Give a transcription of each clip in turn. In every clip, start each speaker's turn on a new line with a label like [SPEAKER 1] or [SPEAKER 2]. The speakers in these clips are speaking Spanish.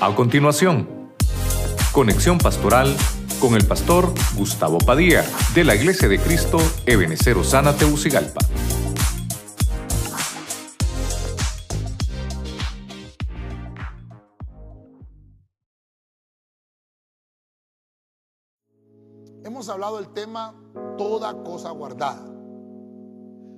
[SPEAKER 1] A continuación, conexión pastoral con el pastor Gustavo Padilla de la Iglesia de Cristo Ebenecer Osana Teucigalpa.
[SPEAKER 2] Hemos hablado del tema toda cosa guardada.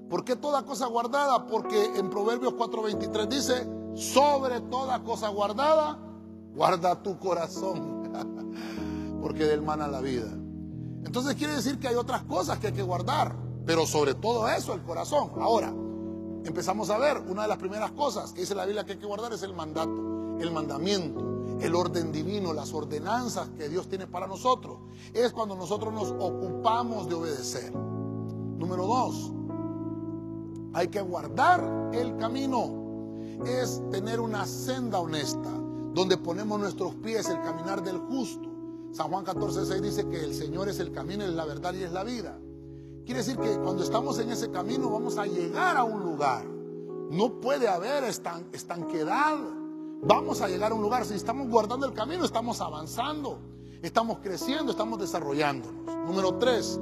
[SPEAKER 2] ¿Por qué toda cosa guardada? Porque en Proverbios 4:23 dice, sobre toda cosa guardada, guarda tu corazón, porque del mana la vida. Entonces quiere decir que hay otras cosas que hay que guardar, pero sobre todo eso, el corazón. Ahora, empezamos a ver, una de las primeras cosas que dice la Biblia que hay que guardar es el mandato, el mandamiento, el orden divino, las ordenanzas que Dios tiene para nosotros. Es cuando nosotros nos ocupamos de obedecer. Número dos, hay que guardar el camino. Es tener una senda honesta donde ponemos nuestros pies, el caminar del justo. San Juan 14, 6 dice que el Señor es el camino, es la verdad y es la vida. Quiere decir que cuando estamos en ese camino vamos a llegar a un lugar. No puede haber estanquedad. Vamos a llegar a un lugar. Si estamos guardando el camino, estamos avanzando, estamos creciendo, estamos desarrollándonos. Número 3,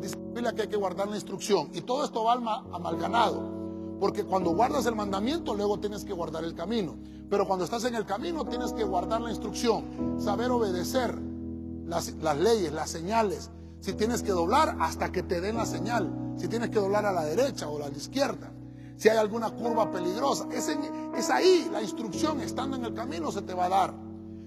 [SPEAKER 2] dice la Biblia que hay que guardar la instrucción. Y todo esto va amalganado. Porque cuando guardas el mandamiento, luego tienes que guardar el camino. Pero cuando estás en el camino, tienes que guardar la instrucción, saber obedecer las, leyes, las señales. Si tienes que doblar hasta que te den la señal. Si tienes que doblar a la derecha o a la izquierda. Si hay alguna curva peligrosa. Es, es ahí la instrucción, estando en el camino, se te va a dar.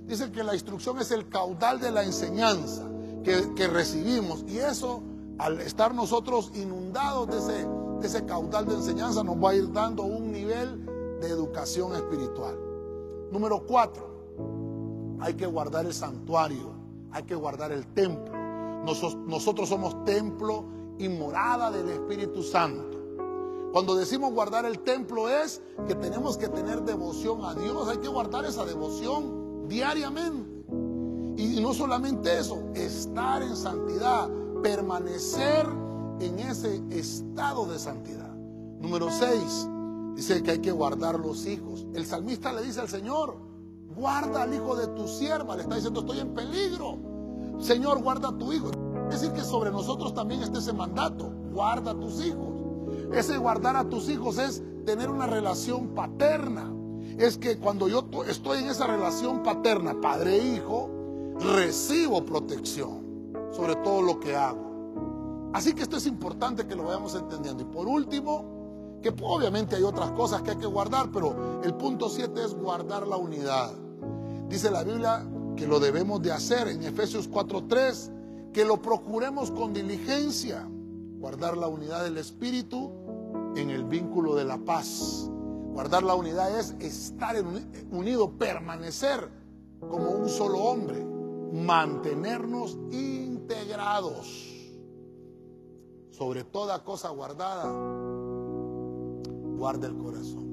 [SPEAKER 2] Dice que la instrucción es el caudal de la enseñanza que, que recibimos. Y eso, al estar nosotros inundados de ese ese caudal de enseñanza nos va a ir dando un nivel de educación espiritual. Número cuatro, hay que guardar el santuario, hay que guardar el templo. Nosotros somos templo y morada del Espíritu Santo. Cuando decimos guardar el templo es que tenemos que tener devoción a Dios, hay que guardar esa devoción diariamente. Y no solamente eso, estar en santidad, permanecer en ese estado de santidad. Número 6, dice que hay que guardar los hijos. El salmista le dice al Señor, guarda al hijo de tu sierva. Le está diciendo, estoy en peligro. Señor, guarda a tu hijo. Es decir, que sobre nosotros también está ese mandato, guarda a tus hijos. Ese guardar a tus hijos es tener una relación paterna. Es que cuando yo estoy en esa relación paterna, padre-hijo, recibo protección sobre todo lo que hago. Así que esto es importante que lo vayamos entendiendo. Y por último, que obviamente hay otras cosas que hay que guardar, pero el punto 7 es guardar la unidad. Dice la Biblia que lo debemos de hacer en Efesios 4:3, que lo procuremos con diligencia, guardar la unidad del Espíritu en el vínculo de la paz. Guardar la unidad es estar unido, permanecer como un solo hombre, mantenernos integrados sobre toda cosa guardada, guarda el corazón.